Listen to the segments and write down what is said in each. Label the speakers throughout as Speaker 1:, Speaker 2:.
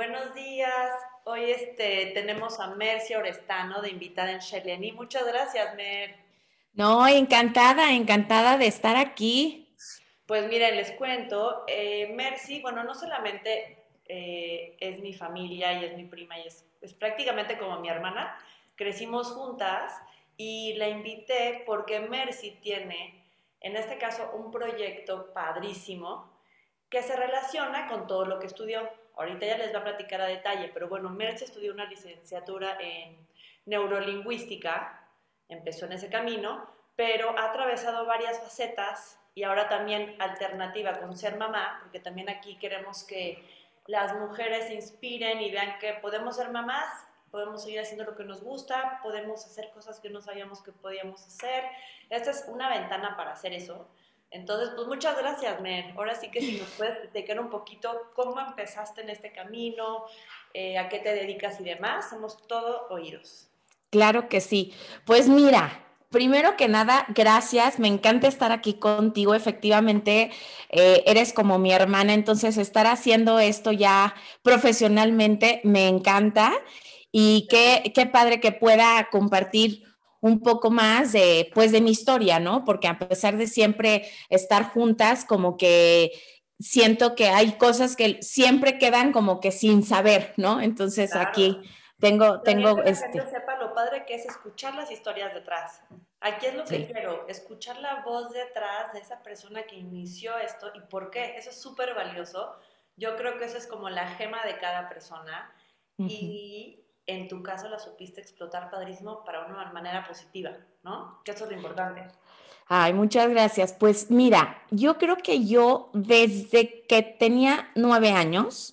Speaker 1: Buenos días. Hoy este, tenemos a Mercia Orestano de invitada en Sheleni. Muchas gracias, Mer.
Speaker 2: No, encantada, encantada de estar aquí.
Speaker 1: Pues miren, les cuento, eh, Mercy, bueno, no solamente eh, es mi familia y es mi prima y es, es prácticamente como mi hermana, crecimos juntas y la invité porque Mercy tiene, en este caso, un proyecto padrísimo que se relaciona con todo lo que estudió. Ahorita ya les va a platicar a detalle, pero bueno, Merce estudió una licenciatura en neurolingüística, empezó en ese camino, pero ha atravesado varias facetas y ahora también alternativa con ser mamá, porque también aquí queremos que las mujeres se inspiren y vean que podemos ser mamás, podemos seguir haciendo lo que nos gusta, podemos hacer cosas que no sabíamos que podíamos hacer. Esta es una ventana para hacer eso. Entonces, pues muchas gracias, Mer. Ahora sí que si nos puedes explicar un poquito cómo empezaste en este camino, eh, a qué te dedicas y demás, somos todo oídos.
Speaker 2: Claro que sí. Pues mira, primero que nada, gracias. Me encanta estar aquí contigo. Efectivamente, eh, eres como mi hermana, entonces estar haciendo esto ya profesionalmente me encanta. Y qué padre que pueda compartir un poco más de, pues, de mi historia, ¿no? Porque a pesar de siempre estar juntas, como que siento que hay cosas que siempre quedan como que sin saber, ¿no? Entonces aquí tengo, tengo
Speaker 1: que este. Que sepa lo padre que es escuchar las historias detrás. Aquí es lo que quiero, escuchar la voz detrás de esa persona que inició esto y por qué. Eso es súper valioso. Yo creo que eso es como la gema de cada persona. Y en tu caso la supiste explotar padrísimo para una manera positiva, ¿no? Que eso es lo importante.
Speaker 2: Ay, muchas gracias. Pues mira, yo creo que yo desde que tenía nueve años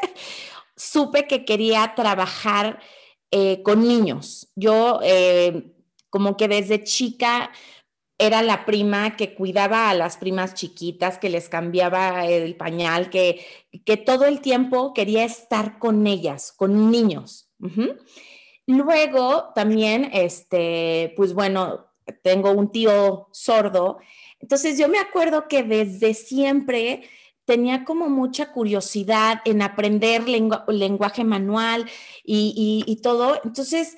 Speaker 2: supe que quería trabajar eh, con niños. Yo eh, como que desde chica era la prima que cuidaba a las primas chiquitas, que les cambiaba el pañal, que, que todo el tiempo quería estar con ellas, con niños. Luego también, este, pues bueno, tengo un tío sordo. Entonces yo me acuerdo que desde siempre tenía como mucha curiosidad en aprender lenguaje manual y, todo. Entonces,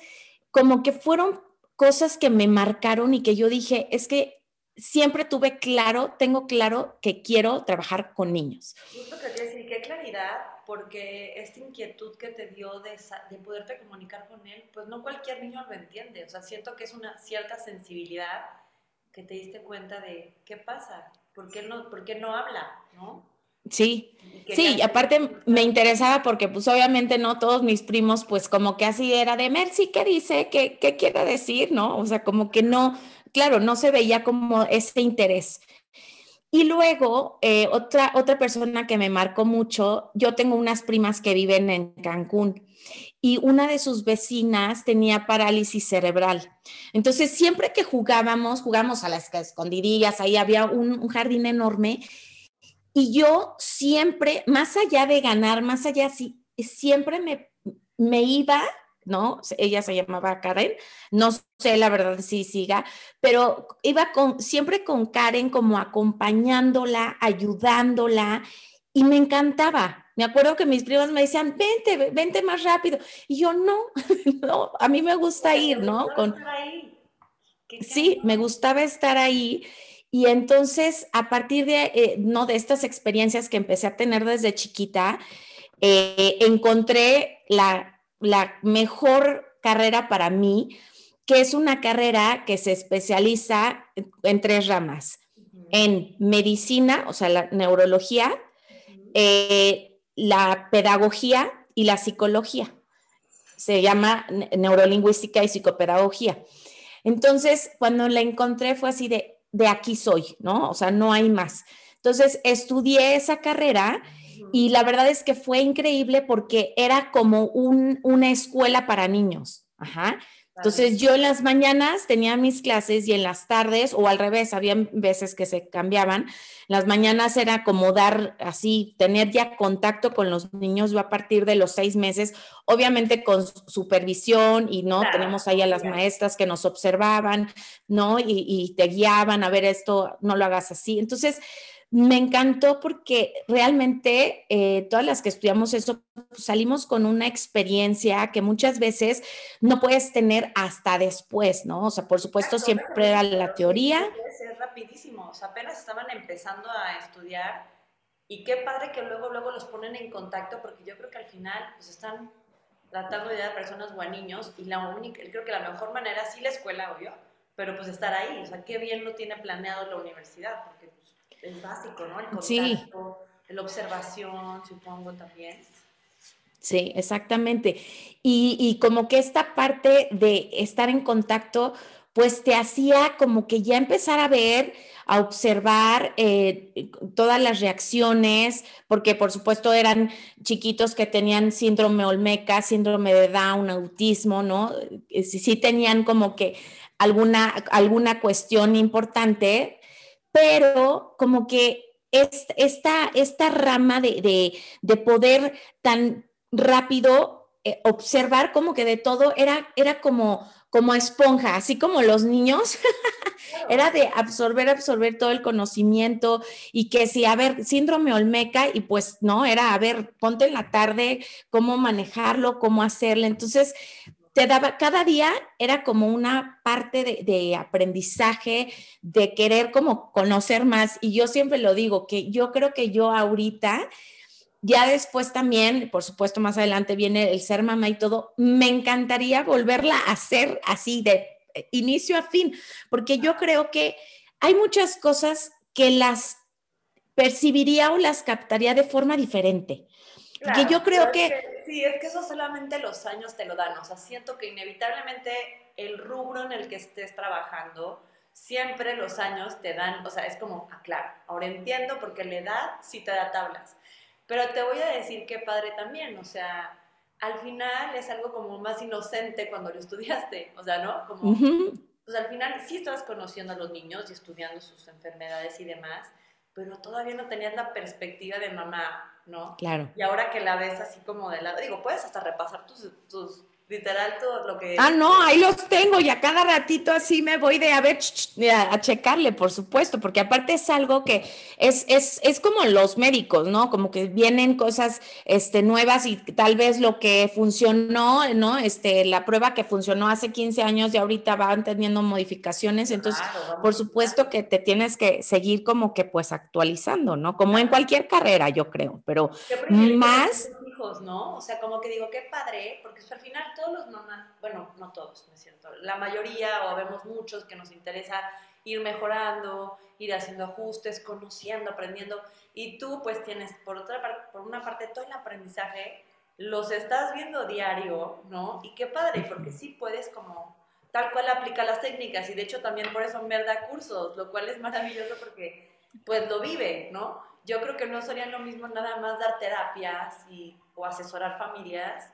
Speaker 2: como que fueron cosas que me marcaron y que yo dije, es que siempre tuve claro, tengo claro que quiero trabajar con niños.
Speaker 1: Justo decir, qué claridad porque esta inquietud que te dio de, de, poderte comunicar con él, pues no cualquier niño lo entiende. O sea, siento que es una cierta sensibilidad que te diste cuenta de qué pasa, por qué no, por qué no habla, ¿no?
Speaker 2: Sí, sí, y aparte me interesaba porque pues obviamente no todos mis primos pues como que así era de Mercy, ¿qué dice? ¿Qué, qué quiere decir? ¿No? O sea, como que no, claro, no se veía como ese interés. Y luego, eh, otra, otra persona que me marcó mucho, yo tengo unas primas que viven en Cancún y una de sus vecinas tenía parálisis cerebral. Entonces, siempre que jugábamos, jugamos a las escondidillas, ahí había un, jardín enorme y yo siempre, más allá de ganar, más allá, sí, siempre me, me iba ¿no? Ella se llamaba Karen, no sé la verdad si siga, pero iba con, siempre con Karen como acompañándola, ayudándola y me encantaba. Me acuerdo que mis primas me decían, vente, vente más rápido. Y yo, no, no, a mí me gusta ir, ¿no? Con... Sí, me gustaba estar ahí. Y entonces, a partir de, eh, no, de estas experiencias que empecé a tener desde chiquita, eh, encontré la la mejor carrera para mí, que es una carrera que se especializa en tres ramas, en medicina, o sea, la neurología, eh, la pedagogía y la psicología. Se llama neurolingüística y psicopedagogía. Entonces, cuando la encontré fue así de, de aquí soy, ¿no? O sea, no hay más. Entonces, estudié esa carrera y la verdad es que fue increíble porque era como una escuela para niños. Ajá. Entonces yo en las mañanas tenía mis clases y en las tardes, o al revés, había veces que se cambiaban. Las mañanas era como dar así, tener ya contacto con los niños yo a partir de los seis meses, obviamente con supervisión y no, tenemos ahí a las maestras que nos observaban, ¿no? Y, y te guiaban a ver esto, no lo hagas así. Entonces, me encantó porque realmente eh, todas las que estudiamos eso pues, salimos con una experiencia que muchas veces no puedes tener hasta después, ¿no? O sea, por supuesto siempre era la teoría.
Speaker 1: Es rapidísimo, o sea, apenas estaban empezando a estudiar y qué padre que luego, luego los ponen en contacto porque yo creo que al final pues están tratando de a personas o a niños y la única, creo que la mejor manera, sí la escuela, obvio, pero pues estar ahí, o sea, qué bien lo tiene planeado la universidad, porque es básico, ¿no? El contacto, sí. la observación, supongo también.
Speaker 2: Sí, exactamente. Y, y, como que esta parte de estar en contacto, pues te hacía como que ya empezar a ver, a observar eh, todas las reacciones, porque por supuesto eran chiquitos que tenían síndrome Olmeca, síndrome de Down, autismo, ¿no? Eh, sí, sí tenían como que alguna, alguna cuestión importante pero como que esta, esta rama de, poder tan rápido eh, observar como que de todo era, era como, como esponja, así como los niños, era de absorber, absorber todo el conocimiento y que si, a ver, síndrome Olmeca y pues no, era, a ver, ponte en la tarde cómo manejarlo, cómo hacerlo. Entonces, te daba, cada día era como una parte de, aprendizaje, de querer como conocer más. Y yo siempre lo digo, que yo creo que yo ahorita, ya después también, por supuesto, más adelante viene el ser mamá y todo, me encantaría volverla a hacer así de inicio a fin, porque yo creo que hay muchas cosas que las percibiría o las captaría de forma diferente. Porque yo creo que
Speaker 1: Sí, es que eso solamente los años te lo dan. O sea, siento que inevitablemente el rubro en el que estés trabajando, siempre los años te dan, o sea, es como, ah, claro, ahora entiendo porque la edad sí te da tablas. Pero te voy a decir qué padre también, o sea, al final es algo como más inocente cuando lo estudiaste, o sea, ¿no? Como, pues al final sí estabas conociendo a los niños y estudiando sus enfermedades y demás, pero todavía no tenías la perspectiva de mamá, ¿no?
Speaker 2: Claro.
Speaker 1: Y ahora que la ves así como de lado, digo, puedes hasta repasar tus, tus literal todo lo que...
Speaker 2: Ah, no, ahí los tengo y a cada ratito así me voy de a ver, a, checarle, por supuesto, porque aparte es algo que es, es, es como los médicos, ¿no? Como que vienen cosas este, nuevas y tal vez lo que funcionó, ¿no? Este, la prueba que funcionó hace 15 años y ahorita van teniendo modificaciones, entonces, por supuesto que te tienes que seguir como que pues actualizando, ¿no? Como en cualquier carrera, yo creo, pero más...
Speaker 1: ¿no? O sea, como que digo, qué padre, porque al final todos los mamás, bueno, no todos, no es cierto, la mayoría o vemos muchos que nos interesa ir mejorando, ir haciendo ajustes, conociendo, aprendiendo, y tú pues tienes por otra parte, por una parte todo el aprendizaje, los estás viendo diario, ¿no? Y qué padre, porque sí puedes como tal cual aplicar las técnicas y de hecho también por eso me da cursos, lo cual es maravilloso porque pues lo vive, ¿no? Yo creo que no sería lo mismo nada más dar terapias y o asesorar familias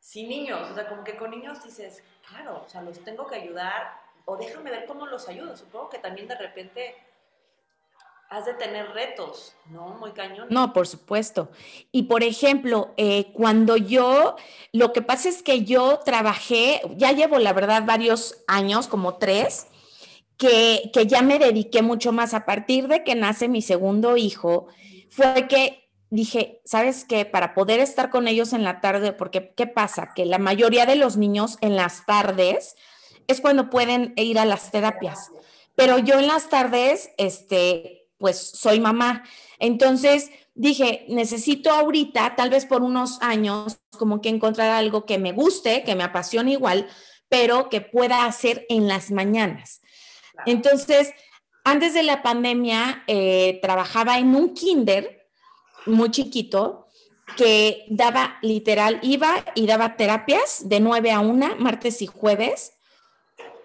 Speaker 1: sin niños. O sea, como que con niños dices, claro, o sea, los tengo que ayudar o déjame ver cómo los ayudo. Supongo que también de repente has de tener retos, ¿no? Muy cañón.
Speaker 2: No, por supuesto. Y por ejemplo, eh, cuando yo, lo que pasa es que yo trabajé, ya llevo la verdad varios años, como tres, que, que ya me dediqué mucho más a partir de que nace mi segundo hijo, fue que dije, ¿sabes qué? Para poder estar con ellos en la tarde, porque ¿qué pasa? Que la mayoría de los niños en las tardes es cuando pueden ir a las terapias, pero yo en las tardes, este, pues soy mamá. Entonces dije, necesito ahorita, tal vez por unos años, como que encontrar algo que me guste, que me apasione igual, pero que pueda hacer en las mañanas. Entonces, antes de la pandemia, eh, trabajaba en un kinder muy chiquito que daba literal, iba y daba terapias de 9 a 1, martes y jueves.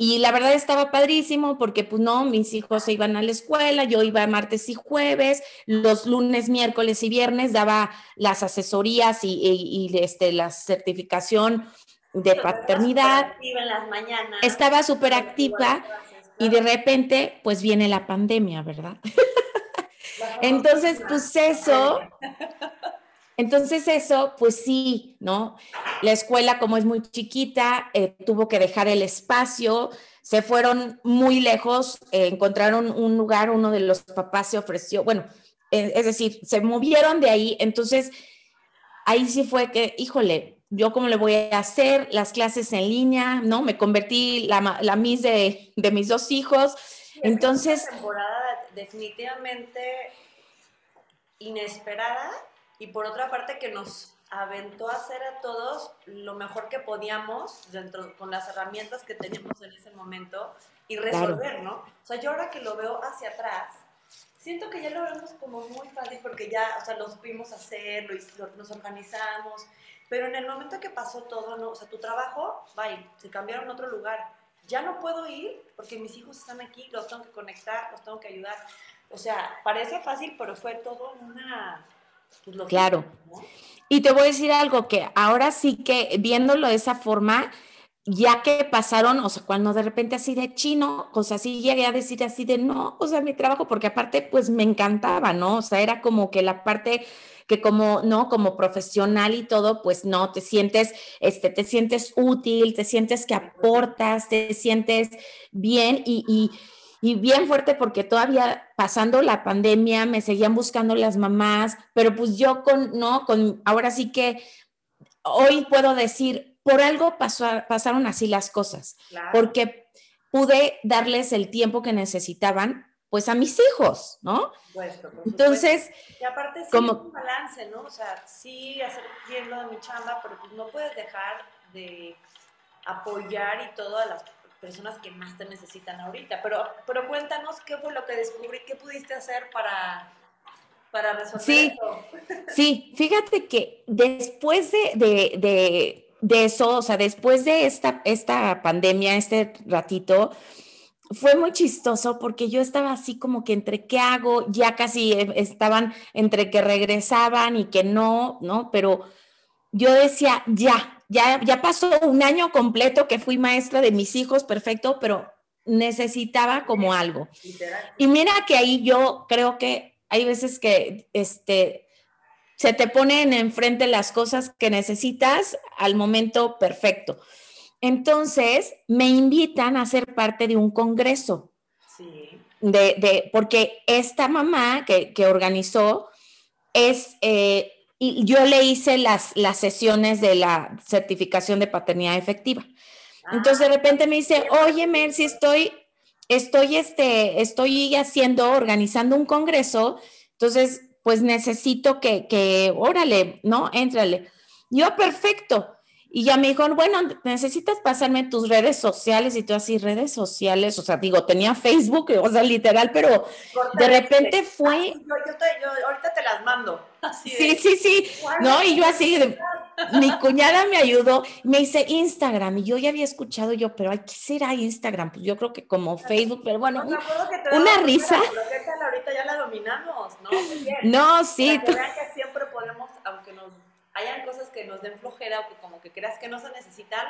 Speaker 2: Y la verdad estaba padrísimo porque pues no, mis hijos se iban a la escuela, yo iba martes y jueves, los lunes, miércoles y viernes daba las asesorías y, este, la certificación de paternidad. Estaba súper activa y de repente pues viene la pandemia, ¿verdad? Entonces, pues eso, entonces eso, pues sí, ¿no? La escuela como es muy chiquita, eh, tuvo que dejar el espacio, se fueron muy lejos, eh, encontraron un lugar, uno de los papás se ofreció, bueno, eh, es decir, se movieron de ahí, entonces ahí sí fue que, híjole, yo cómo le voy a hacer las clases en línea, ¿no? Me convertí la, la Miss de, de mis dos hijos. Entonces...
Speaker 1: Temporada definitivamente inesperada y por otra parte que nos aventó a hacer a todos lo mejor que podíamos dentro con las herramientas que teníamos en ese momento y resolver, ¿no? O sea, yo ahora que lo veo hacia atrás, siento que ya lo vemos como muy fácil porque ya, o sea, lo supimos hacer, lo, nos organizamos, pero en el momento que pasó todo, ¿no? O sea, tu trabajo, bye, se cambiaron a otro lugar. Ya no puedo ir porque mis hijos están aquí, los tengo que conectar, los tengo que ayudar. O sea, parece fácil, pero fue todo una...
Speaker 2: Pues, claro. Y te voy a decir algo que ahora sí que viéndolo de esa forma, ya que pasaron, o sea, cuando de repente así de chino, o sea, sí llegué a decir así de no, o sea, mi trabajo, porque aparte pues me encantaba, ¿no? O sea, era como que la parte que como, ¿no? Como profesional y todo, pues no, te sientes, este, te sientes útil, te sientes que aportas, te sientes bien y, y y bien fuerte porque todavía pasando la pandemia me seguían buscando las mamás, pero pues yo con, no, con, ahora sí que hoy puedo decir, por algo pasó, pasaron así las cosas, porque pude darles el tiempo que necesitaban, pues a mis hijos, ¿no? Entonces,
Speaker 1: y aparte sí como un balance, ¿no? O sea, sí hacer bien lo de mi chamba, pero pues no puedes dejar de apoyar y todo a las personas que más te necesitan ahorita. Pero, pero cuéntanos qué fue lo que descubrí, qué pudiste hacer para, para resolver
Speaker 2: sí,
Speaker 1: eso.
Speaker 2: Sí, fíjate que después de, de, de, eso, o sea, después de esta, esta pandemia, este ratito, fue muy chistoso porque yo estaba así como que entre qué hago, ya casi e, estaban entre que regresaban y que no, ¿no? Pero yo decía, ya, ya, ya pasó un año completo que fui maestra de mis hijos, perfecto, pero necesitaba como algo. Y mira que ahí yo creo que hay veces que este, se te ponen enfrente las cosas que necesitas al momento perfecto. Entonces, me invitan a ser parte de un congreso. Sí. De, de, porque esta mamá que, que organizó es eh, y yo le hice las, las sesiones de la certificación de paternidad efectiva. Entonces de ah, repente me dice, oye Mercy, estoy, estoy, este, estoy haciendo, organizando un congreso, entonces pues necesito que, que, órale, ¿no? Éntrale. Yo, perfecto. Y ya me dijo, bueno, necesitas pasarme tus redes sociales y tú así, redes sociales, o sea, digo, tenía Facebook, o sea, literal, pero de repente fue...
Speaker 1: yo, yo, ahorita te las mando.
Speaker 2: sí, sí, sí, no, y yo así, mi cuñada me ayudó, me dice Instagram, y yo ya había escuchado yo, pero ¿qué será Instagram? Pues yo creo que como Facebook, pero bueno, una risa.
Speaker 1: ahorita ya la dominamos, ¿no?
Speaker 2: No, sí.
Speaker 1: Que que siempre podemos, aunque nos hayan cosas que nos den flojera o que como que creas que no se necesitan,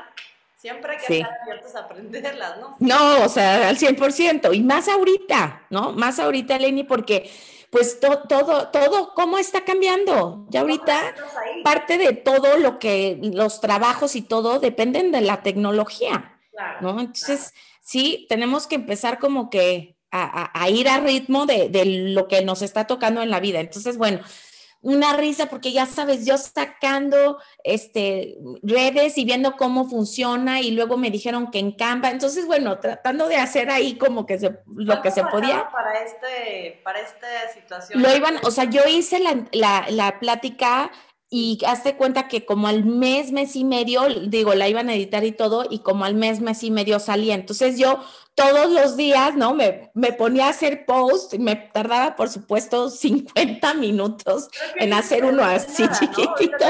Speaker 1: siempre hay que estar abiertos a aprenderlas, ¿no?
Speaker 2: No, o sea, al 100%, y más ahorita, ¿no? Más ahorita, Lenny, porque pues todo, todo, ¿cómo está cambiando? Ya ahorita parte de todo lo que, los trabajos y todo dependen de la tecnología, ¿no? Entonces, sí, tenemos que empezar como que a, ir a ritmo de, de, lo que nos está tocando en la vida. Entonces, bueno, una risa porque ya sabes, yo sacando este, redes y viendo cómo funciona y luego me dijeron que en Canva, entonces bueno, tratando de hacer ahí como que se, lo que se podía.
Speaker 1: Para, este, para esta situación.
Speaker 2: Lo iban, o sea, yo hice la, la, la plática y hazte cuenta que como al mes, mes y medio, digo, la iban a editar y todo, y como al mes, mes y medio salía. Entonces yo todos los días, ¿no? Me, me ponía a hacer post y me tardaba, por supuesto, 50 minutos en hacer uno así chiquitito.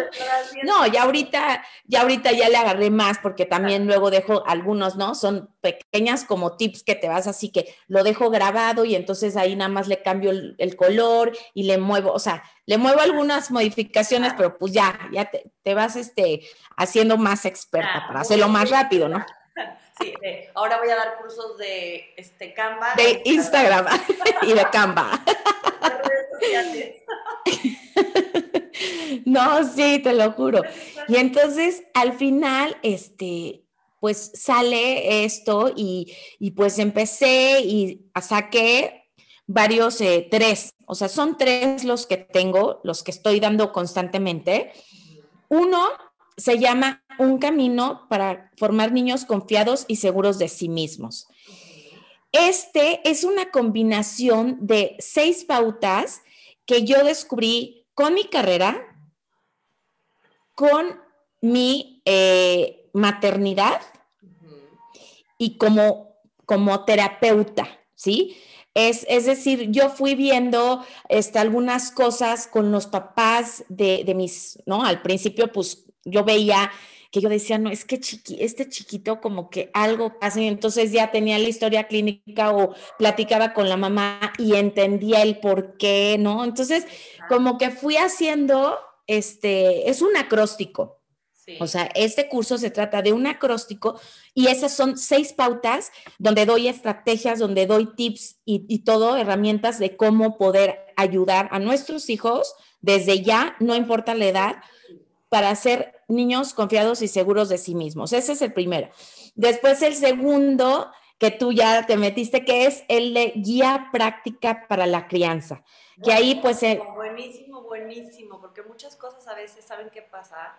Speaker 2: No, ya ahorita, ya ahorita ya le agarré más porque también luego dejo algunos, ¿no? Son pequeñas como tips que te vas así que lo dejo grabado y entonces ahí nada más le cambio el, el color y le muevo, o sea, le muevo algunas modificaciones, pero pues ya, ya te, te vas este, haciendo más experta para hacerlo más rápido, ¿no?
Speaker 1: Sí, ahora voy a dar cursos de este Canva.
Speaker 2: De Instagram y de Canva. no, sí, te lo juro. Y entonces, al final, este, pues sale esto y, pues empecé y saqué varios, eh, tres, o sea, son tres los que tengo, los que estoy dando constantemente. Uno se llama Un camino para formar niños confiados y seguros de sí mismos. Este es una combinación de seis pautas que yo descubrí con mi carrera, con mi eh, maternidad y como, como terapeuta, ¿sí? Es, es, decir, yo fui viendo este, algunas cosas con los papás de, de, mis, ¿no? Al principio, pues yo veía que yo decía, no, es que chiqui, este chiquito como que algo pasa y entonces ya tenía la historia clínica o platicaba con la mamá y entendía el por qué, ¿no? Entonces, como que fui haciendo, este, es un acróstico, o sea, este curso se trata de un acróstico y esas son seis pautas donde doy estrategias, donde doy tips y, y, todo, herramientas de cómo poder ayudar a nuestros hijos desde ya, no importa la edad, para ser niños confiados y seguros de sí mismos. Ese es el primero. Después el segundo, que tú ya te metiste, que es el de guía práctica para la crianza. Que ahí pues...
Speaker 1: Buenísimo, buenísimo, porque muchas cosas a veces, ¿saben qué pasa?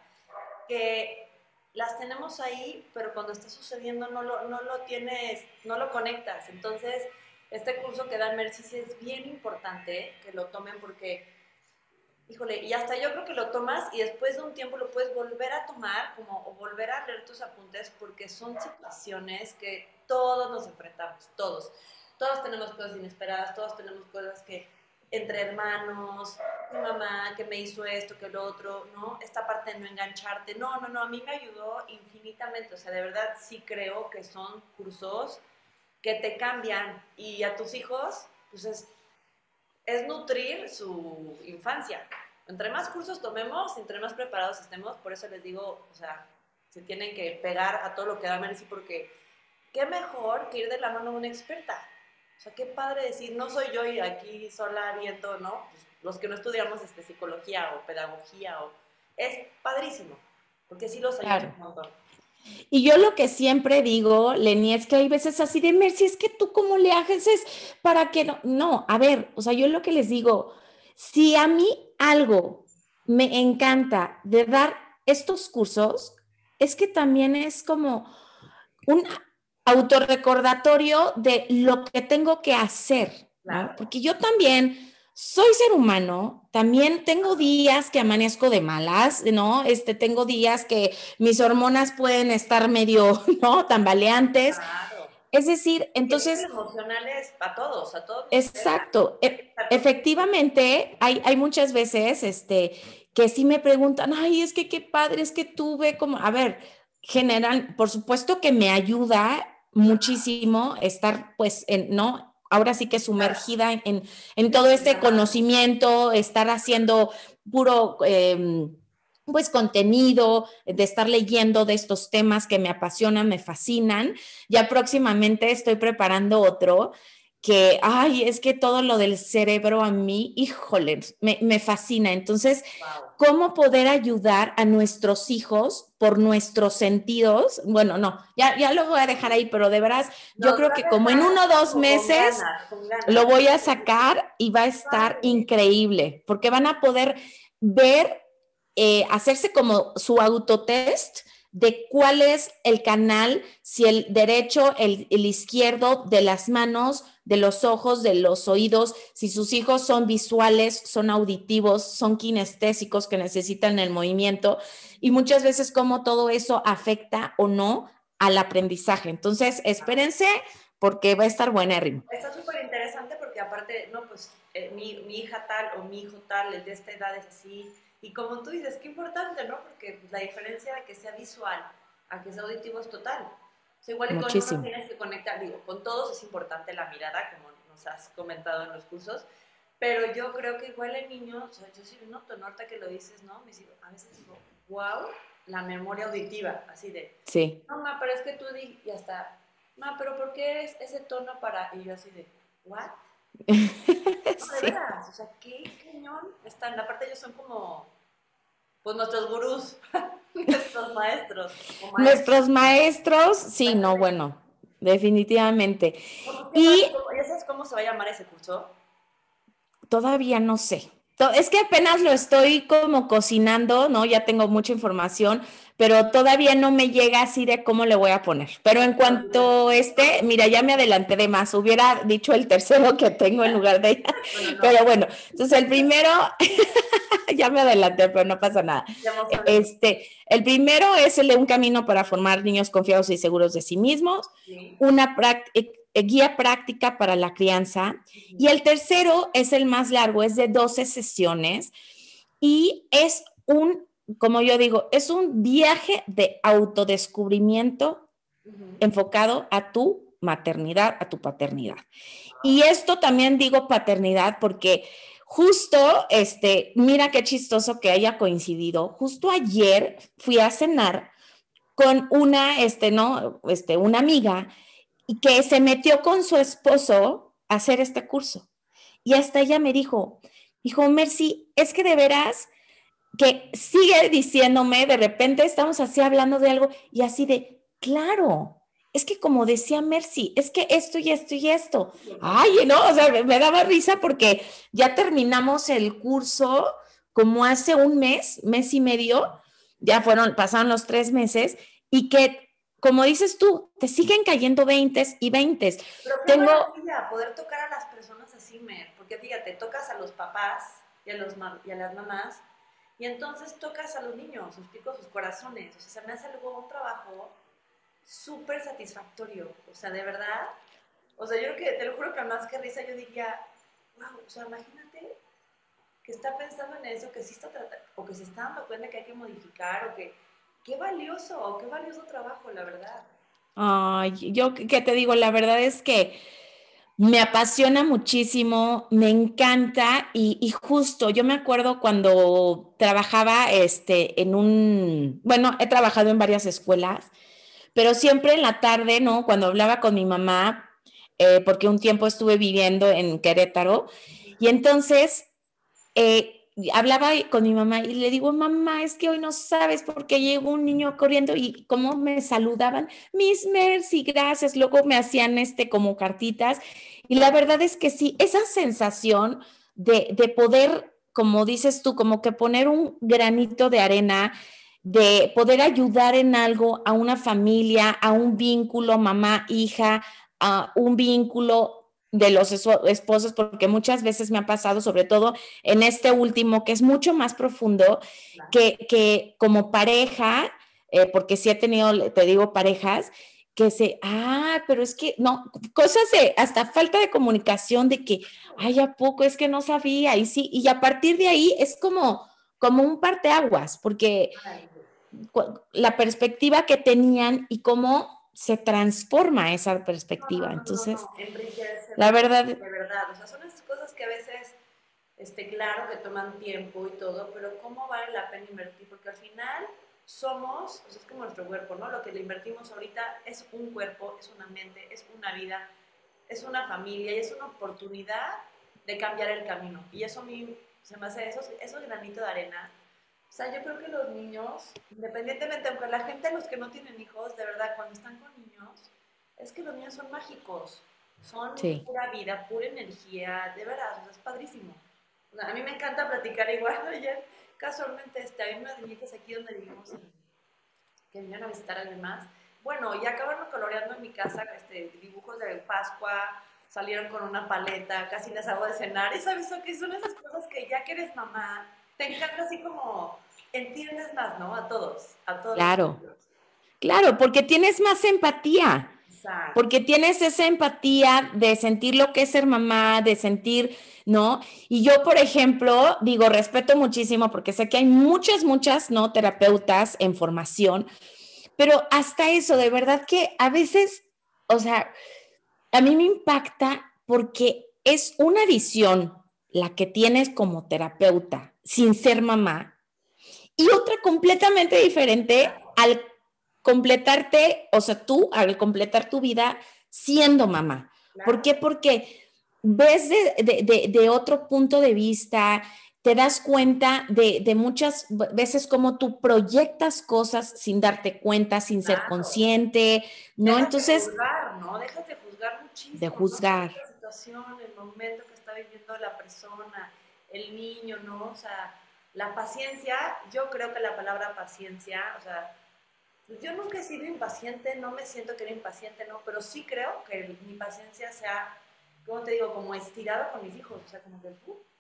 Speaker 1: Que las tenemos ahí, pero cuando está sucediendo no lo, no lo tienes, no lo conectas. Entonces, este curso que da Mercy es bien importante que lo tomen porque híjole, y hasta yo creo que lo tomas y después de un tiempo lo puedes volver a tomar como, o volver a leer tus apuntes porque son situaciones que todos nos enfrentamos, todos. Todos tenemos cosas inesperadas, todos tenemos cosas que entre hermanos, mi mamá que me hizo esto, que lo otro, ¿no? Esta parte de no engancharte. No, no, no, a mí me ayudó infinitamente. O sea, de verdad sí creo que son cursos que te cambian y a tus hijos, pues es es nutrir su infancia. Entre más cursos tomemos, entre más preparados estemos, por eso les digo, o sea, se tienen que pegar a todo lo que da Mercy, porque qué mejor que ir de la mano de una experta. O sea, qué padre decir, no soy yo y aquí sola viendo, ¿no? Pues, los que no estudiamos este, psicología o pedagogía, o... es padrísimo, porque sí los ayuda un montón.
Speaker 2: Y yo lo que siempre digo, Leni, es que hay veces así de Mercy, es que tú cómo le haces para que no. No, a ver, o sea, yo lo que les digo, si a mí algo me encanta de dar estos cursos, es que también es como un autorrecordatorio de lo que tengo que hacer, porque yo también soy ser humano, también tengo días que amanezco de malas, ¿no? Este, tengo días que mis hormonas pueden estar medio, ¿no? Tambaleantes. Es decir, entonces...
Speaker 1: emocionales a todos, a todos.
Speaker 2: Exacto. E, efectivamente, hay, hay muchas veces, este, que sí me preguntan, ay, es que qué padre, es que tuve como, a ver, general, por supuesto que me ayuda muchísimo estar, pues, en, ¿no? ahora sí que sumergida en, todo este conocimiento, estar haciendo puro... Em, pues contenido, de estar leyendo de estos temas que me apasionan, me fascinan. Ya próximamente estoy preparando otro que, ay, es que todo lo del cerebro a mí, híjole, me, fascina. Entonces, ¿cómo poder ayudar a nuestros hijos por nuestros sentidos? Bueno, no, ya, ya lo voy a dejar ahí, pero de veras, yo creo que como en uno o dos meses lo voy a sacar y va a estar increíble, porque van a poder ver, eh, hacerse como su autotest de cuál es el canal, si el derecho, el, el izquierdo, de las manos, de los ojos, de los oídos, si sus hijos son visuales, son auditivos, son kinestésicos que necesitan el movimiento y muchas veces cómo todo eso afecta o no al aprendizaje. Entonces, espérense porque va a estar buenérrimo.
Speaker 1: Está súper interesante porque aparte, no, pues eh, mi, hija tal o mi hijo tal, de esta edad es así. Y como tú dices, qué importante, ¿no? Porque la diferencia de que sea visual a que sea auditivo es total igual con uno tienes que conectar, digo, con todos es importante la mirada, como nos has comentado en los cursos, pero yo creo que igual el niño, o sea, yo sí noto, ¿no? ahorita que lo dices, ¿no? Me digo, a veces digo, wow, la memoria auditiva, así de,
Speaker 2: sí.
Speaker 1: no, ma, pero es que tú di, y hasta, ma, pero ¿por qué es ese tono para, y yo así de, what? No, de veras, o sea, qué cañón están, aparte ellos son como Pues nuestros gurús, nuestros maestros,
Speaker 2: Nuestros maestros, sí, no, bueno, definitivamente.
Speaker 1: Y, ¿Ya sabes cómo se va a llamar ese curso?
Speaker 2: Todavía no sé. Es que apenas lo estoy como cocinando, ¿no? Ya tengo mucha información, pero todavía no me llega así de cómo le voy a poner. Pero en cuanto este, mira, ya me adelanté de más. Hubiera dicho el tercero que tengo en lugar de ella. Pero bueno, entonces el primero, ya me adelanté, pero no pasa nada. Este, el primero es el de un camino para formar niños confiados y seguros de sí mismos. Una práctica eh, guía práctica para la crianza. Y el tercero es el más largo, es de 12 sesiones y es un, como yo digo, es un viaje de autodescubrimiento enfocado a tu maternidad, a tu paternidad. Y esto también digo paternidad porque justo, este, mira qué chistoso que haya coincidido. Justo ayer fui a cenar con una, este, no, este, una amiga y que se metió con su esposo a hacer este curso. Y hasta ella me dijo, dijo, Mercy, es que de veras que sigue diciéndome, de repente estamos así hablando de algo y así de, claro, es que como decía Mercy, es que esto y esto y esto. Ay, no, o sea, me daba risa porque ya terminamos el curso como hace un mes, mes y medio, ya fueron, pasaron los tres meses y que como dices tú, te siguen cayendo 20 y 20.
Speaker 1: Pero qué Tengo... poder tocar a las personas así, Mer, porque fíjate, tocas a los papás y a, los y a las mamás, y entonces tocas a los niños, explico sus corazones. O sea, se me hace algo, un trabajo súper satisfactorio. O sea, de verdad. O sea, yo creo que, te lo juro que más que risa, yo diría, wow, o sea, imagínate que está pensando en eso, que sí está tratando, o que se está dando cuenta que hay que modificar, o que qué valioso, qué valioso trabajo, la verdad.
Speaker 2: Ay, yo qué te digo, la verdad es que me apasiona muchísimo, me encanta y, justo yo me acuerdo cuando trabajaba este, en un, bueno, he trabajado en varias escuelas, pero siempre en la tarde, ¿no? Cuando hablaba con mi mamá, eh, porque un tiempo estuve viviendo en Querétaro, y entonces eh, hablaba con mi mamá y le digo, mamá, es que hoy no sabes por qué llegó un niño corriendo y cómo me saludaban, Miss Mercy, gracias. Luego me hacían este como cartitas. Y la verdad es que sí, esa sensación de, de poder, como dices tú, como que poner un granito de arena, de poder ayudar en algo a una familia, a un vínculo mamá, hija, a un vínculo de los esposos, porque muchas veces me ha pasado, sobre todo en este último, que es mucho más profundo, que, que como pareja, eh, porque sí he tenido, te digo, parejas, que se, ah, pero es que, no, cosas de, hasta falta de comunicación, de que, ay, ¿a poco es que no sabía? Y sí, y a partir de ahí es como, como un parteaguas, porque la perspectiva que tenían y cómo se transforma esa perspectiva. Entonces, la verdad...
Speaker 1: De verdad, o sea, son esas cosas que a veces, este, claro que toman tiempo y todo, pero ¿cómo vale la pena invertir? Porque al final somos, o sea, es como nuestro cuerpo, ¿no? Lo que le invertimos ahorita es un cuerpo, es una mente, es una vida, es una familia y es una oportunidad de cambiar el camino. Y eso a mí se me hace, esos, esos granitos de arena o sea, yo creo que los niños, independientemente, aunque la gente, los que no tienen hijos, de verdad, cuando están con es que los niños son mágicos. Son pura vida, pura energía, de verdad, es padrísimo. a mí me encanta platicar igual. Ayer, casualmente, este, hay unas niñitas aquí donde vivimos que vinieron a visitar a alguien más. Bueno, y acabaron coloreando en mi casa este, dibujos de Pascua, salieron con una paleta, casi les hago de cenar. ¿Y sabes que son esas cosas que ya que eres mamá, te encanta así como entiendes más, ¿no? A todos, a todos.
Speaker 2: Claro. Claro, porque tienes más empatía. Exacto. Porque tienes esa empatía de sentir lo que es ser mamá, de sentir, ¿no? Y yo, por ejemplo, digo, respeto muchísimo porque sé que hay muchas, muchas, ¿no? Terapeutas en formación, pero hasta eso, de verdad que a veces, o sea, a mí me impacta porque es una visión la que tienes como terapeuta sin ser mamá y otra completamente diferente al completarte, o sea, tú al completar tu vida siendo mamá. ¿Por qué? Porque ves de, otro punto de vista, te das cuenta de, muchas veces cómo tú proyectas cosas sin darte cuenta, sin ser consciente, ¿no? Entonces...
Speaker 1: De juzgar, ¿no? Dejas de juzgar muchísimo.
Speaker 2: De juzgar.
Speaker 1: La situación, el momento que está viviendo la persona, el niño, ¿no? O sea, la paciencia, yo creo que la palabra paciencia, o sea, yo nunca he sido impaciente, no me siento que era impaciente, ¿no? Pero sí creo que mi paciencia sea, como te digo, como estirado con mis hijos, o sea, como que,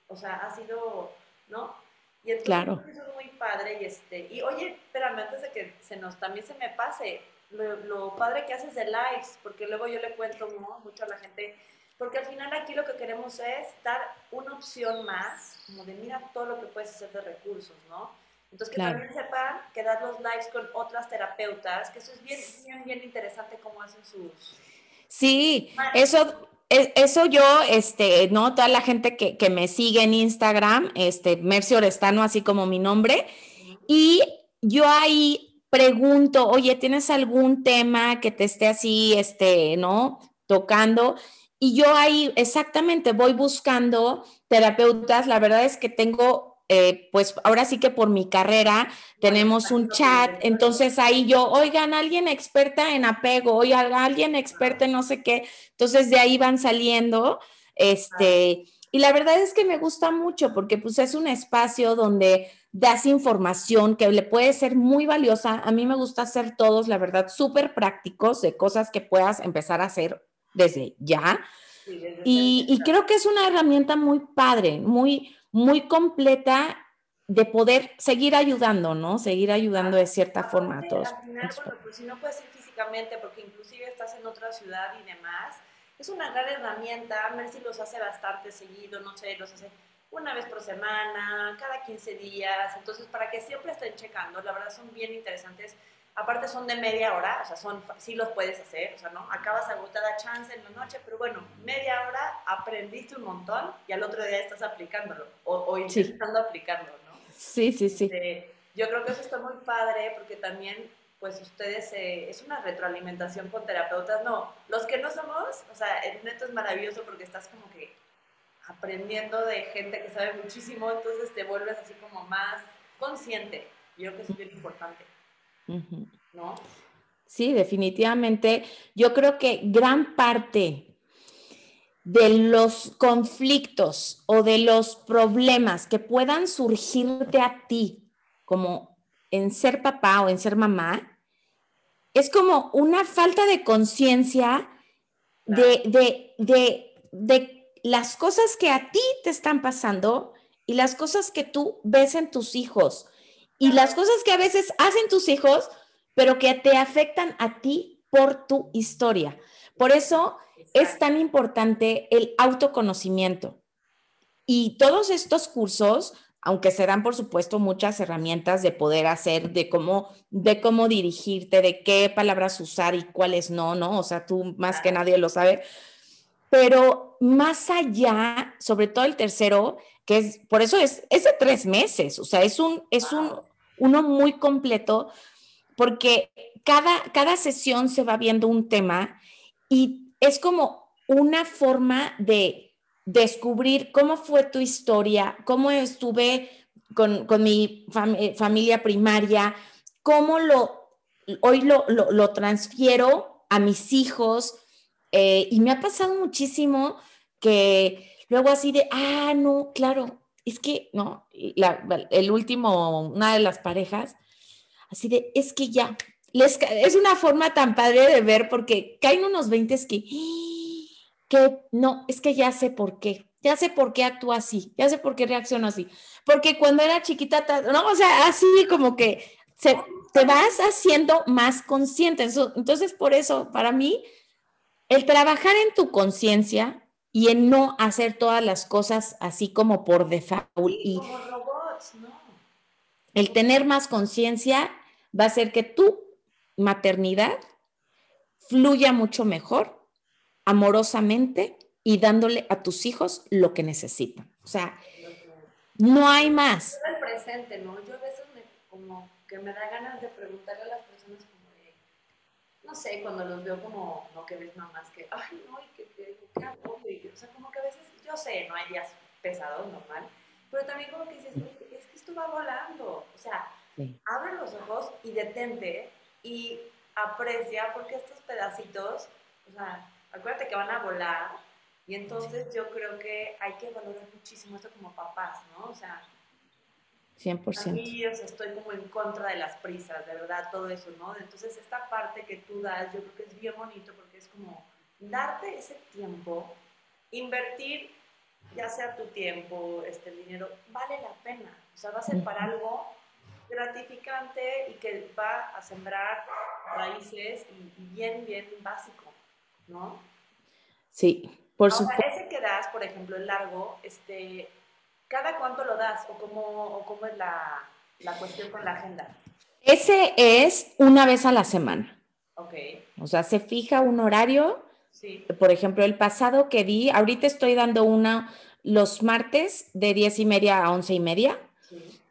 Speaker 1: o sea, ha sido, ¿no? Y entonces claro. eso es muy padre y este, y oye, espérame, antes de que se nos, también se me pase, lo, padre que haces de lives, porque luego yo le cuento mucho a la gente, porque al final aquí lo que queremos es dar una opción más, como de mira todo lo que puedes hacer de recursos, ¿no? Entonces, que también sepan que dar los lives con otras terapeutas, que eso es bien, bien, bien interesante cómo hacen sus...
Speaker 2: Sí, eso, e, eso yo, este, ¿no? Toda la gente que, que, me sigue en Instagram, este, Mercio Orestano, así como mi nombre, y yo ahí pregunto, oye, ¿tienes algún tema que te esté así, este, ¿no? Tocando. Y yo ahí exactamente voy buscando terapeutas. La verdad es que tengo eh, pues ahora sí que por mi carrera tenemos un chat, entonces ahí yo, oigan, alguien experta en apego, oigan, alguien experta en no sé qué, entonces de ahí van saliendo, este, y la verdad es que me gusta mucho porque pues es un espacio donde das información que le puede ser muy valiosa, a mí me gusta hacer todos, la verdad, súper prácticos de cosas que puedas empezar a hacer desde ya. y, y creo que es una herramienta muy padre, muy, muy completa de poder seguir ayudando, ¿no? Seguir ayudando de cierta forma a todos.
Speaker 1: Al final, bueno, pues si no puedes ir físicamente, porque inclusive estás en otra ciudad y demás, es una gran herramienta. Mercy los hace bastante seguido, no sé, los hace una vez por semana, cada 15 días. Entonces, para que siempre estén checando, la verdad son bien interesantes Aparte son de media hora, o sea, son, sí los puedes hacer, o sea, ¿no? Acabas agotada chance en la noche, pero bueno, media hora aprendiste un montón y al otro día estás aplicándolo o, o intentando aplicarlo, ¿no?
Speaker 2: Sí, sí, sí.
Speaker 1: Este, yo creo que eso está muy padre porque también, pues ustedes, eh, es una retroalimentación con terapeutas, no, los que no somos, o sea, el neto es maravilloso porque estás como que aprendiendo de gente que sabe muchísimo, entonces te vuelves así como más consciente. Yo creo que es muy importante. ¿No?
Speaker 2: Sí, definitivamente. Yo creo que gran parte de los conflictos o de los problemas que puedan surgirte a ti, como en ser papá o en ser mamá, es como una falta de conciencia de, de, de, de las cosas que a ti te están pasando y las cosas que tú ves en tus hijos y las cosas que a veces hacen tus hijos, pero que te afectan a ti por tu historia. Por eso es tan importante el autoconocimiento. Y todos estos cursos, aunque se dan, por supuesto, muchas herramientas de poder hacer, de cómo, de cómo dirigirte, de qué palabras usar y cuáles no, ¿no? O sea, tú más que nadie lo sabe. Pero más allá, sobre todo el tercero, que es, por eso es, es de tres meses, o sea, es un, es un, uno muy completo, porque cada, cada sesión se va viendo un tema y es como una forma de descubrir cómo fue tu historia, cómo estuve con, mi eh, familia primaria, cómo lo, hoy lo, lo, transfiero a mis hijos. Eh, y me ha pasado muchísimo que luego así de, ah, no, claro, es que, ¿no? el último, una de las parejas, así de, es que ya, les, es una forma tan padre de ver porque caen unos 20 que, que no, es que ya sé por qué, ya sé por qué actúa así, ya sé por qué reacciona así, porque cuando era chiquita, no, o sea, así como que se, te vas haciendo más consciente. Entonces, por eso, para mí, el trabajar en tu conciencia y en no hacer todas las cosas así como por default. y
Speaker 1: como robots, ¿no?
Speaker 2: El tener más conciencia va a hacer que tu maternidad fluya mucho mejor, amorosamente y dándole a tus hijos lo que necesitan. O sea, no hay más.
Speaker 1: El presente, ¿no? Yo a veces me, como que me da ganas de preguntarle a las no sé, cuando los veo como, no que ves mamás que, ay, no, y que, que, que hago, o sea, como que a veces, yo sé, no hay días pesados, normal, pero también como que dices, es que esto va volando. O sea, abre los ojos y detente y aprecia porque estos pedacitos, o sea, acuérdate que van a volar y entonces yo creo que hay que valorar muchísimo esto como papás, ¿no? O sea,
Speaker 2: 100%.
Speaker 1: A mí, o sea, estoy como en contra de las prisas, de verdad, todo eso, ¿no? Entonces, esta parte que tú das, yo creo que es bien bonito porque es como darte ese tiempo, invertir ya sea tu tiempo, este dinero, vale la pena. O sea, va a ser para algo gratificante y que va a sembrar raíces y, bien, bien básico, ¿no?
Speaker 2: Sí, por supuesto.
Speaker 1: Ese que das, por ejemplo, el largo, este, ¿cada cuánto lo das o cómo, o cómo es la, la cuestión con la agenda?
Speaker 2: Ese es una vez a la semana.
Speaker 1: Ok.
Speaker 2: O sea, se fija un horario.
Speaker 1: Sí.
Speaker 2: Por ejemplo, el pasado que di, ahorita estoy dando una los martes de diez y media a once y media.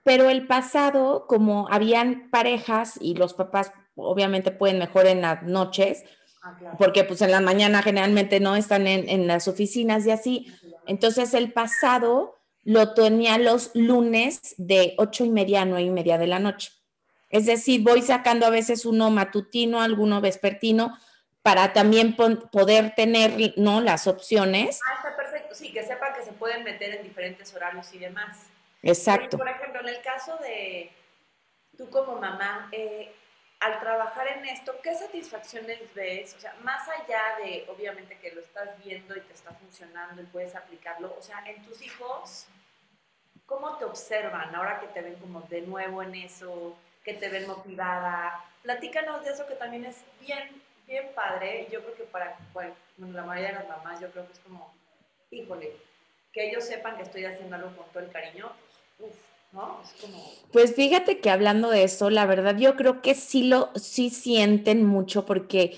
Speaker 2: Pero el pasado, como habían parejas y los papás obviamente pueden mejor en las noches, ah, porque pues en la mañana generalmente no están en, las oficinas y así. Entonces el pasado lo tenía los lunes de ocho y media a nueve y media de la noche. Es decir, voy sacando a veces uno matutino, alguno vespertino, para también poder tener, ¿no? Las opciones.
Speaker 1: Ah, está perfecto. Sí, que sepan que se pueden meter en diferentes horarios y demás.
Speaker 2: Exacto.
Speaker 1: por ejemplo, en el caso de tú como mamá, eh, al trabajar en esto, ¿qué satisfacciones ves? O sea, más allá de, obviamente, que lo estás viendo y te está funcionando y puedes aplicarlo, o sea, en tus hijos, ¿cómo te observan ahora que te ven como de nuevo en eso, que te ven motivada? Platícanos de eso que también es bien, bien padre. Yo creo que para bueno, la mayoría de las mamás, yo creo que es como, híjole, que ellos sepan que estoy haciendo algo con todo el cariño, pues, uff
Speaker 2: pues fíjate que hablando de eso, la verdad yo creo que sí lo, sí sienten mucho porque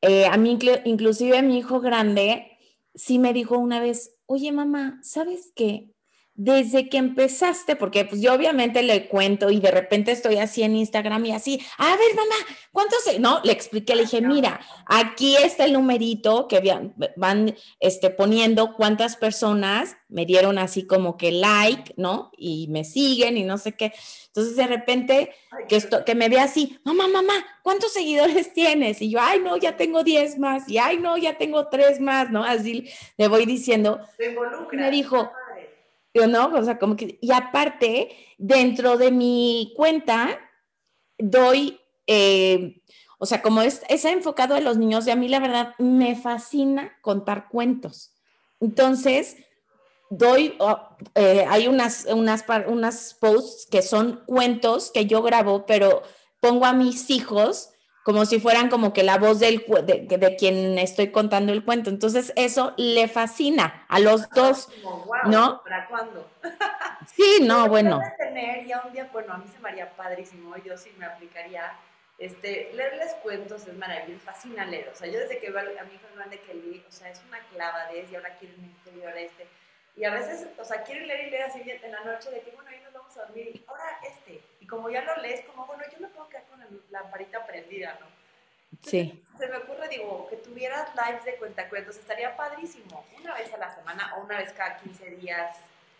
Speaker 2: eh, a mí inclusive mi hijo grande sí me dijo una vez, oye mamá, ¿sabes qué? Desde que empezaste, porque pues yo obviamente le cuento y de repente estoy así en Instagram y así, a ver mamá, ¿cuántos? No, le expliqué, le dije, mira, aquí está el numerito que van este, poniendo cuántas personas me dieron así como que like, ¿no? Y me siguen y no sé qué. Entonces de repente que, esto, que me ve así, mamá, mamá, ¿cuántos seguidores tienes? Y yo, ay, no, ya tengo 10 más, y ay, no, ya tengo 3 más, ¿no? Así le voy diciendo. Me dijo, ¿no? O sea, como que, y aparte, dentro de mi cuenta, doy, eh, o sea, como es, es enfocado a los niños, y a mí la verdad me fascina contar cuentos. Entonces, doy, eh, hay unas, unas, unas posts que son cuentos que yo grabo, pero pongo a mis hijos como si fueran como que la voz del, de, de, quien estoy contando el cuento. Entonces eso le fascina a los dos, ¿no?
Speaker 1: ¿Para cuándo?
Speaker 2: Sí, no, bueno.
Speaker 1: tener ya un día, bueno, a mí se me haría padrísimo, yo sí me aplicaría, este, leerles cuentos es maravilloso, fascina leer, o sea, yo desde que veo a mi hijo grande que leí, o sea, es una clavadez y ahora quieren este y ahora este, y a veces, o sea, quieren leer y leer así en la noche de que, bueno, ahí nos vamos a dormir, y ahora como ya lo lees, como, bueno, yo me puedo quedar con la lamparita prendida, ¿no?
Speaker 2: sí.
Speaker 1: Se me ocurre, digo, que tuvieras lives de cuentacuentos, estaría padrísimo, una vez a la semana o una vez cada 15 días.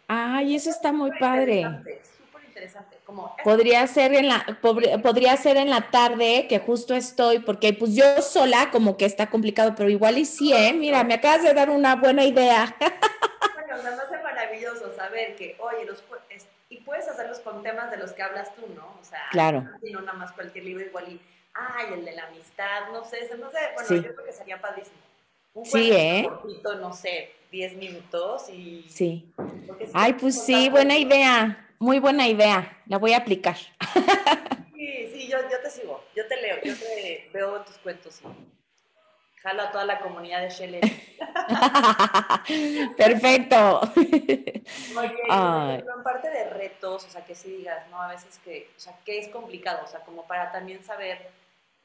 Speaker 2: Ay, eso está muy padre.
Speaker 1: Súper interesante. Como
Speaker 2: podría ser en la podría ser en la tarde que justo estoy porque pues yo sola como que está complicado pero igual y sí eh mira me acabas de dar una buena idea
Speaker 1: bueno me hace maravilloso saber que oye los puedes hacerlos con temas de los que hablas tú, ¿no? O sea,
Speaker 2: claro.
Speaker 1: no nada más cualquier libro igual y, ay, el de la amistad, no sé, no sé, bueno, yo creo que sería padrísimo. Un
Speaker 2: sí, ¿eh?
Speaker 1: Cortito, no sé, 10 minutos y...
Speaker 2: Sí. Ay, pues sí, buena idea, muy buena idea, la voy a aplicar.
Speaker 1: Sí, sí, yo, yo te sigo, yo te leo, yo te veo tus cuentos y jalo a toda la comunidad de Shelley.
Speaker 2: Perfecto.
Speaker 1: Porque, en parte de retos, o sea, que si digas, ¿no? A veces que, o sea, que es complicado, o sea, como para también saber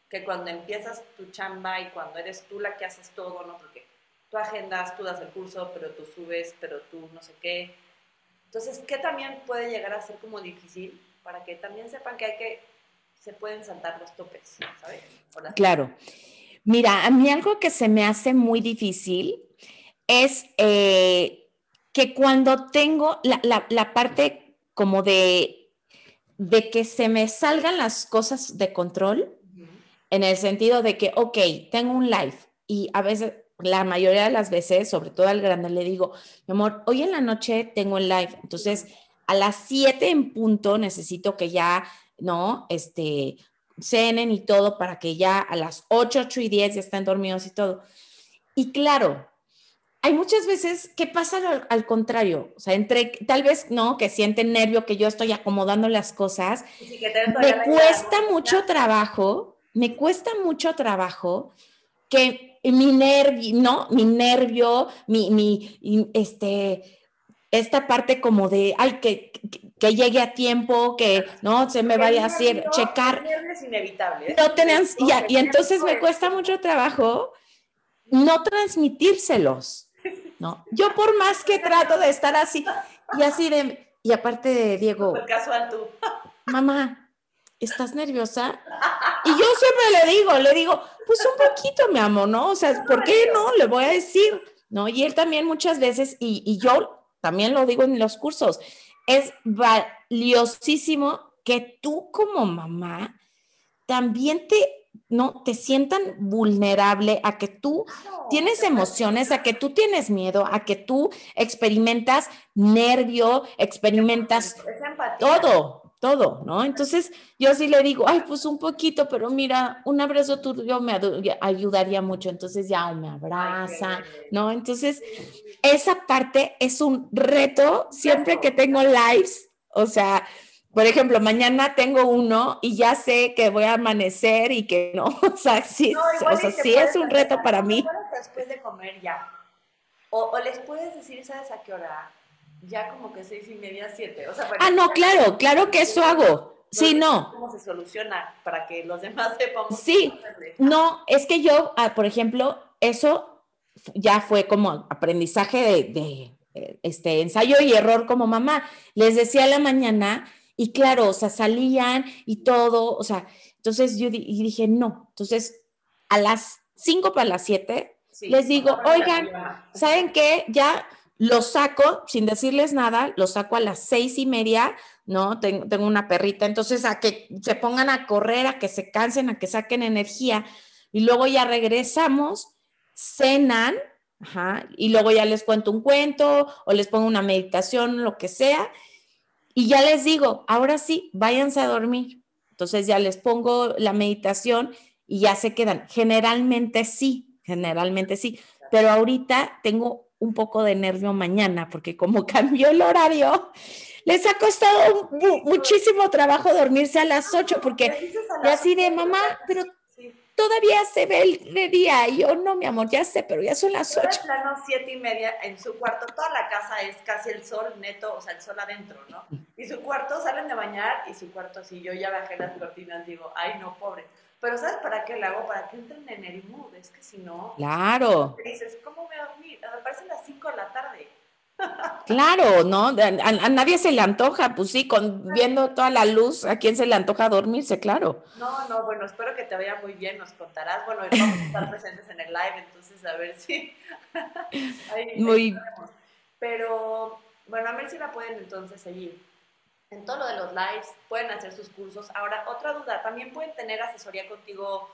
Speaker 1: que cuando empiezas tu chamba y cuando eres tú la que haces todo, ¿no? Porque tú agendas, tú das el curso, pero tú subes, pero tú no sé qué. Entonces, ¿qué también puede llegar a ser como difícil? Para que también sepan que hay que, se pueden saltar los topes, ¿sabes?
Speaker 2: Claro. Mira, a mí algo que se me hace muy difícil es eh, que cuando tengo la, parte como de, de que se me salgan las cosas de control, en el sentido de que, ok, tengo un live y a veces, la mayoría de las veces, sobre todo al grande, le digo, mi amor, hoy en la noche tengo el live, entonces a las 7 en punto necesito que ya, ¿no? Este, cenen y todo para que ya a las 8, 8 y 10 ya estén dormidos y todo. Y claro, hay muchas veces que pasa al, contrario, o sea, entre tal vez no, que sienten nervio que yo estoy acomodando las cosas, me cuesta mucho trabajo, me cuesta mucho trabajo que mi nervio, ¿no? Mi nervio, mi, mi, este, esta parte como de, ay, que, que, llegue a tiempo, que no se me vaya a hacer, checar.
Speaker 1: Es inevitable.
Speaker 2: No tenían, y, y entonces me cuesta mucho trabajo no transmitírselos, ¿no? Yo por más que trato de estar así, y así de, y aparte de Diego.
Speaker 1: casual tú.
Speaker 2: Mamá, ¿estás nerviosa? Y yo siempre le digo, le digo, pues un poquito, mi amor, ¿no? O sea, ¿por qué no? Le voy a decir, ¿no? Y él también muchas veces, y, y yo también lo digo en los cursos, es valiosísimo que tú como mamá también te no te sientan vulnerable a que tú tienes emociones, a que tú tienes miedo, a que tú experimentas nervio, experimentas todo, todo, ¿no? Entonces yo sí le digo, ay, pues un poquito, pero mira, un abrazo tuyo me ayudaría mucho, entonces ya me abraza, ¿no? Entonces, esa parte es un reto siempre que tengo lives, o sea, por ejemplo, mañana tengo uno y ya sé que voy a amanecer y que no, o sea, sí, o sea, sí es un reto para mí.
Speaker 1: Después de comer ya. O, les puedes decir, ¿sabes a qué hora? Ya como que seis y media, siete. O sea,
Speaker 2: ah, no, claro, claro que eso hago. Sí, no.
Speaker 1: ¿Cómo se soluciona para que los demás sepamos?
Speaker 2: Sí, no, es que yo, ah, por ejemplo, eso ya fue como aprendizaje de, de eh, este ensayo y error como mamá. Les decía a la mañana, y claro, o sea, salían y todo, o sea, entonces yo dije, no, entonces a las 5 para las 7 les digo, oigan, ¿saben qué? Ya lo saco sin decirles nada, lo saco a las seis y media, ¿no? Tengo, una perrita, entonces a que se pongan a correr, a que se cansen, a que saquen energía y luego ya regresamos, cenan, y luego ya les cuento un cuento o les pongo una meditación, lo que sea, y ya les digo, ahora sí, váyanse a dormir. Entonces ya les pongo la meditación y ya se quedan. Generalmente sí, generalmente sí, pero ahorita tengo un poco de nervio mañana porque como cambió el horario, les ha costado muchísimo trabajo dormirse a las 8 porque ya así de mamá, pero todavía se ve el de día. Y yo, no, mi amor, ya sé, pero ya son las ocho.
Speaker 1: plano, siete y media, en su cuarto, toda la casa es casi el sol neto, o sea, el sol adentro, ¿no? Y su cuarto, salen de bañar y su cuarto, si yo ya bajé las cortinas, digo, ay, no, pobre. Pero ¿sabes para qué lo hago? Para que entren en el mood. Es que si no...
Speaker 2: Claro.
Speaker 1: Dices, ¿cómo voy a dormir? Me parece las cinco de la tarde.
Speaker 2: Claro, ¿no? A, nadie se le antoja, pues sí, con viendo toda la luz, ¿a quién se le antoja dormirse? Claro.
Speaker 1: No, no, bueno, espero que te vaya muy bien, nos contarás. Bueno, vamos a estar presentes en el live, entonces a ver si. muy. Pero, bueno, a ver si la pueden entonces seguir. En todo lo de los lives, pueden hacer sus cursos. Ahora, otra duda, también pueden tener asesoría contigo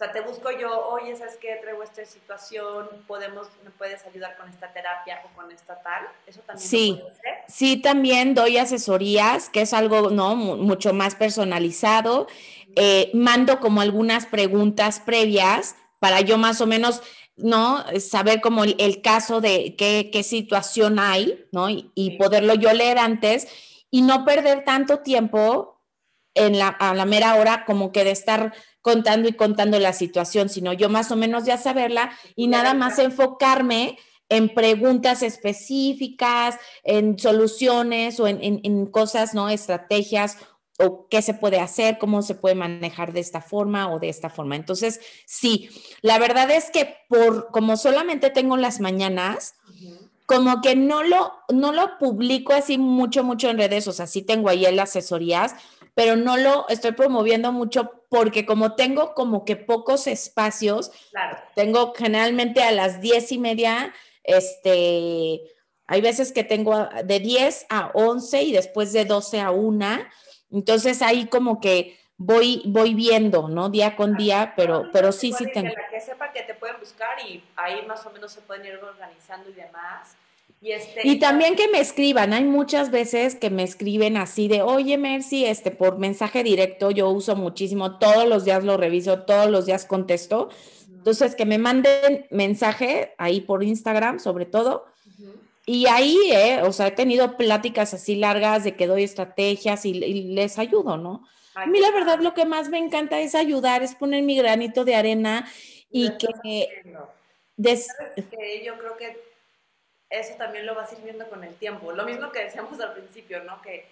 Speaker 1: o sea, te busco yo, oye, ¿sabes qué? Traigo esta situación, podemos, ¿me puedes ayudar con esta terapia o con esta tal? ¿Eso también
Speaker 2: sí, Sí, también doy asesorías, que es algo, ¿no? mucho más personalizado. Eh, mando como algunas preguntas previas para yo más o menos, ¿no? Saber como el, caso de qué, qué, situación hay, ¿no? Y, poderlo yo leer antes y no perder tanto tiempo en la, a la mera hora como que de estar contando y contando la situación, sino yo más o menos ya saberla y nada más enfocarme en preguntas específicas, en soluciones o en, cosas, ¿no? Estrategias o qué se puede hacer, cómo se puede manejar de esta forma o de esta forma. Entonces, sí, la verdad es que por como solamente tengo las mañanas, como que no lo, no lo publico así mucho, mucho en redes, o sea, sí tengo ahí las asesorías, pero no lo estoy promoviendo mucho porque como tengo como que pocos espacios, tengo generalmente a las diez y media, este, Hay veces que tengo de 10 a 11 y después de 12 a 1. Entonces ahí como que voy, voy viendo, ¿no? Día con día, pero, pero sí, sí tengo.
Speaker 1: Que sepa que te pueden buscar y ahí más o menos se pueden ir organizando y demás. Y, este,
Speaker 2: y también que me escriban, hay muchas veces que me escriben así de, oye Mercy, este, por mensaje directo, yo uso muchísimo, todos los días lo reviso, todos los días contesto. Entonces, que me manden mensaje ahí por Instagram, sobre todo. Y ahí, eh, o sea, he tenido pláticas así largas de que doy estrategias y, les ayudo, ¿no? a mí la verdad lo que más me encanta es ayudar, es poner mi granito de arena y que...
Speaker 1: que yo creo que eso también lo vas a ir viendo con el tiempo. Lo mismo que decíamos al principio, ¿no? Que,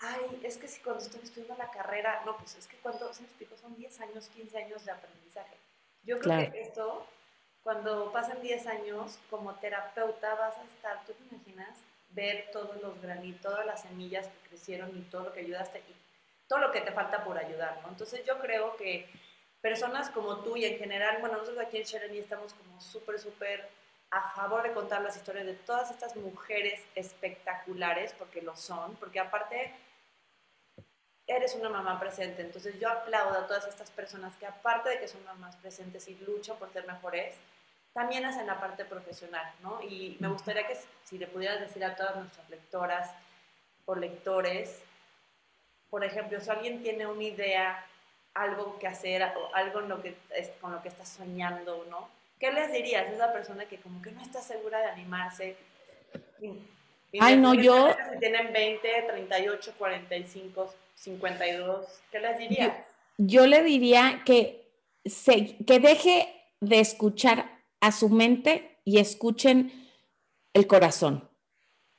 Speaker 1: ay, es que si cuando estoy estudiando la carrera, no, pues es que cuando, se me son 10 años, 15 años de aprendizaje. Yo creo que esto, cuando pasen 10 años, como terapeuta vas a estar, tú te imaginas, ver todos los granitos, todas las semillas que crecieron y todo lo que ayudaste y todo lo que te falta por ayudar, ¿no? Entonces yo creo que personas como tú y en general, bueno, nosotros aquí en Shereny estamos como súper, súper a favor de contar las historias de todas estas mujeres espectaculares, porque lo son, porque aparte eres una mamá presente, entonces yo aplaudo a todas estas personas que aparte de que son mamás presentes y luchan por ser mejores, también hacen la parte profesional, ¿no? Y me gustaría que si le pudieras decir a todas nuestras lectoras o lectores, por ejemplo, si alguien tiene una idea, algo que hacer, o algo en lo que, con lo que está soñando, ¿no? ¿Qué les dirías a esa persona que como que no está segura de animarse?
Speaker 2: Ay, no, yo...
Speaker 1: Si tienen 20, 38, 45, 52, ¿qué les dirías?
Speaker 2: Yo, le diría que, se, que deje de escuchar a su mente y escuchen el corazón.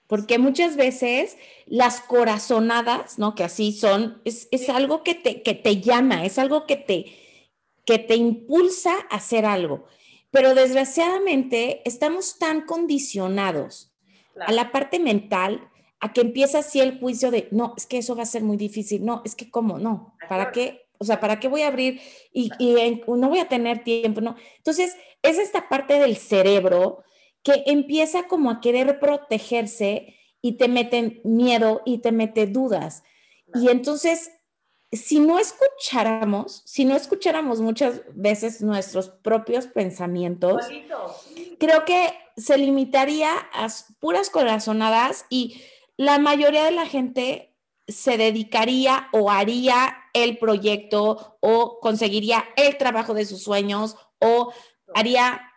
Speaker 2: Porque muchas veces las corazonadas, ¿no? Que así son, es, es algo que te, que te llama, es algo que te, que te impulsa a hacer algo. Pero desgraciadamente estamos tan condicionados a la parte mental, a que empieza así el juicio de, no, es que eso va a ser muy difícil, no, es que cómo, no, ¿para qué? O sea, ¿para qué voy a abrir y, y no voy a tener tiempo? No. Entonces, es esta parte del cerebro que empieza como a querer protegerse y te mete miedo y te mete dudas. Y entonces si no escucháramos, si no escucháramos muchas veces nuestros propios pensamientos, creo que se limitaría a puras corazonadas y la mayoría de la gente se dedicaría o haría el proyecto o conseguiría el trabajo de sus sueños o haría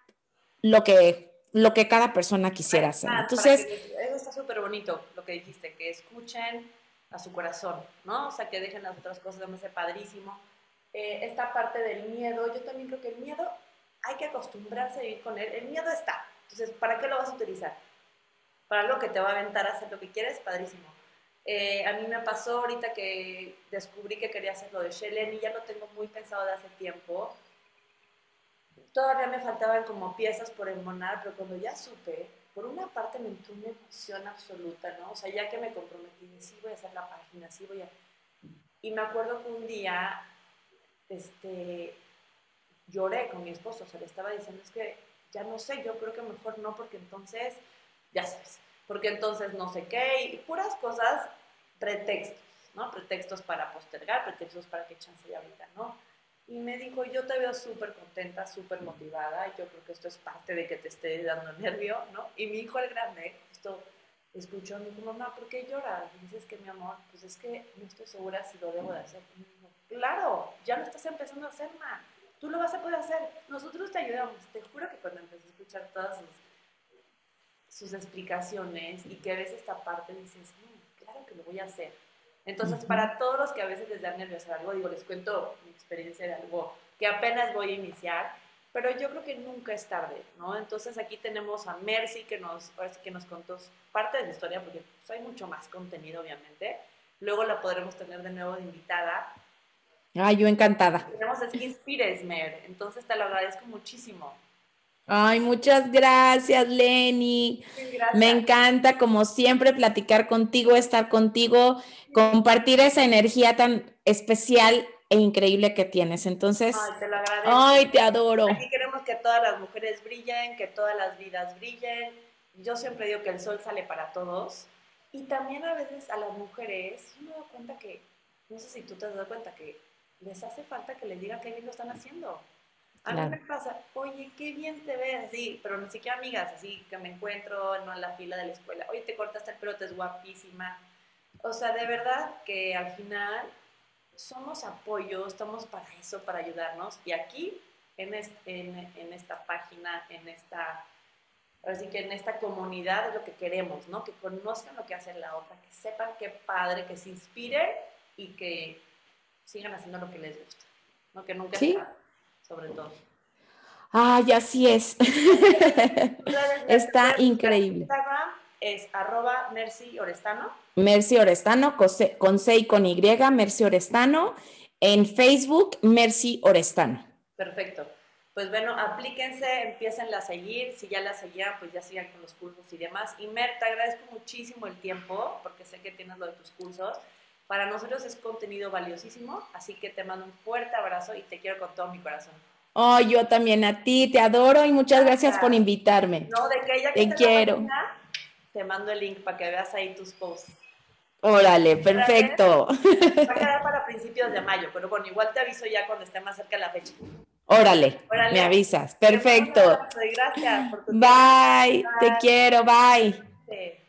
Speaker 2: lo que, lo que cada persona quisiera hacer. Entonces,
Speaker 1: eso está súper bonito lo que dijiste, que escuchen a su corazón, ¿no? O sea, que dejen las otras cosas, me hace padrísimo. Eh, esta parte del miedo, yo también creo que el miedo hay que acostumbrarse a vivir con él. El miedo está. Entonces, ¿para qué lo vas a utilizar? Para lo que te va a aventar a hacer lo que quieres, padrísimo. Eh, a mí me pasó ahorita que descubrí que quería hacer lo de Shellen y ya lo tengo muy pensado de hace tiempo. Todavía me faltaban como piezas por embonar, pero cuando ya supe, por una parte me entró una emoción absoluta, ¿no? O sea, ya que me comprometí, sí voy a hacer la página, sí voy a... Y me acuerdo que un día, este, lloré con mi esposo, o sea, le estaba diciendo, es que ya no sé, yo creo que mejor no, porque entonces, ya sabes, porque entonces no sé qué, y puras cosas, pretextos, ¿no? Pretextos para postergar, pretextos para que chance de ahorita, ¿no? Y me dijo, yo te veo súper contenta, súper motivada, y yo creo que esto es parte de que te esté dando nervio, ¿no? Y mi hijo el grande, esto escuchó, me dijo, mamá, ¿por qué lloras? Dices que mi amor, pues es que no estoy segura si lo debo de hacer. Y me dijo, claro, ya lo estás empezando a hacer, ma. Tú lo vas a poder hacer. Nosotros te ayudamos. Te juro que cuando empecé a escuchar todas sus, sus explicaciones y que ves esta parte, dices, mm, claro que lo voy a hacer entonces, para todos los que a veces les da nervios algo, digo, les cuento mi experiencia de algo que apenas voy a iniciar, pero yo creo que nunca es tarde, ¿no? Entonces aquí tenemos a Mercy que nos, que nos contó parte de la historia, porque pues, hay mucho más contenido, obviamente. Luego la podremos tener de nuevo de invitada.
Speaker 2: Ay, yo encantada.
Speaker 1: Tenemos a Skin Mer, entonces te lo agradezco muchísimo.
Speaker 2: Ay, muchas gracias, Lenny. Me encanta, como siempre, platicar contigo, estar contigo, compartir esa energía tan especial e increíble que tienes. Entonces,
Speaker 1: ay, te, lo agradezco.
Speaker 2: ay, te adoro.
Speaker 1: Aquí queremos que todas las mujeres brillen, que todas las vidas brillen yo siempre digo que el sol sale para todos y también a veces a las mujeres, yo me doy cuenta que, no sé si tú te has dado cuenta que les hace falta que les digan qué bien lo están haciendo. A mí me pasa, oye, qué bien te ves, así, pero ni siquiera amigas, así que me encuentro ¿no? en la fila de la escuela, oye, te cortaste el pelo, te es guapísima. O sea, de verdad que al final somos apoyo, estamos para eso, para ayudarnos. Y aquí, en, en, esta página, en esta, así que en esta comunidad es lo que queremos, ¿no? Que conozcan lo que hace la otra, que sepan qué padre, que se inspiren y que sigan haciendo lo que les gusta, ¿no? Que nunca ¿Sí? Sobre todo.
Speaker 2: Ay, así es. Está increíble.
Speaker 1: Instagram es arroba Mercy Orestano.
Speaker 2: Mercy Orestano, con C y con Y, Mercy Orestano. En Facebook, Mercy Orestano.
Speaker 1: Perfecto. Pues bueno, aplíquense, empiecen a seguir. Si ya la seguían, pues ya sigan con los cursos y demás. Y Mer, te agradezco muchísimo el tiempo, porque sé que tienes lo de tus cursos. Para nosotros es contenido valiosísimo, así que te mando un fuerte abrazo y te quiero con todo mi corazón.
Speaker 2: Oh, yo también a ti, te adoro y muchas gracias, por invitarme.
Speaker 1: No, de que ya que te quiero. te mando el link para que veas ahí tus posts.
Speaker 2: Órale, perfecto.
Speaker 1: Va a quedar para principios de mayo, pero bueno, igual te aviso ya cuando esté más cerca la fecha.
Speaker 2: Órale, me avisas. Perfecto.
Speaker 1: Gracias.
Speaker 2: bye, te quiero, bye.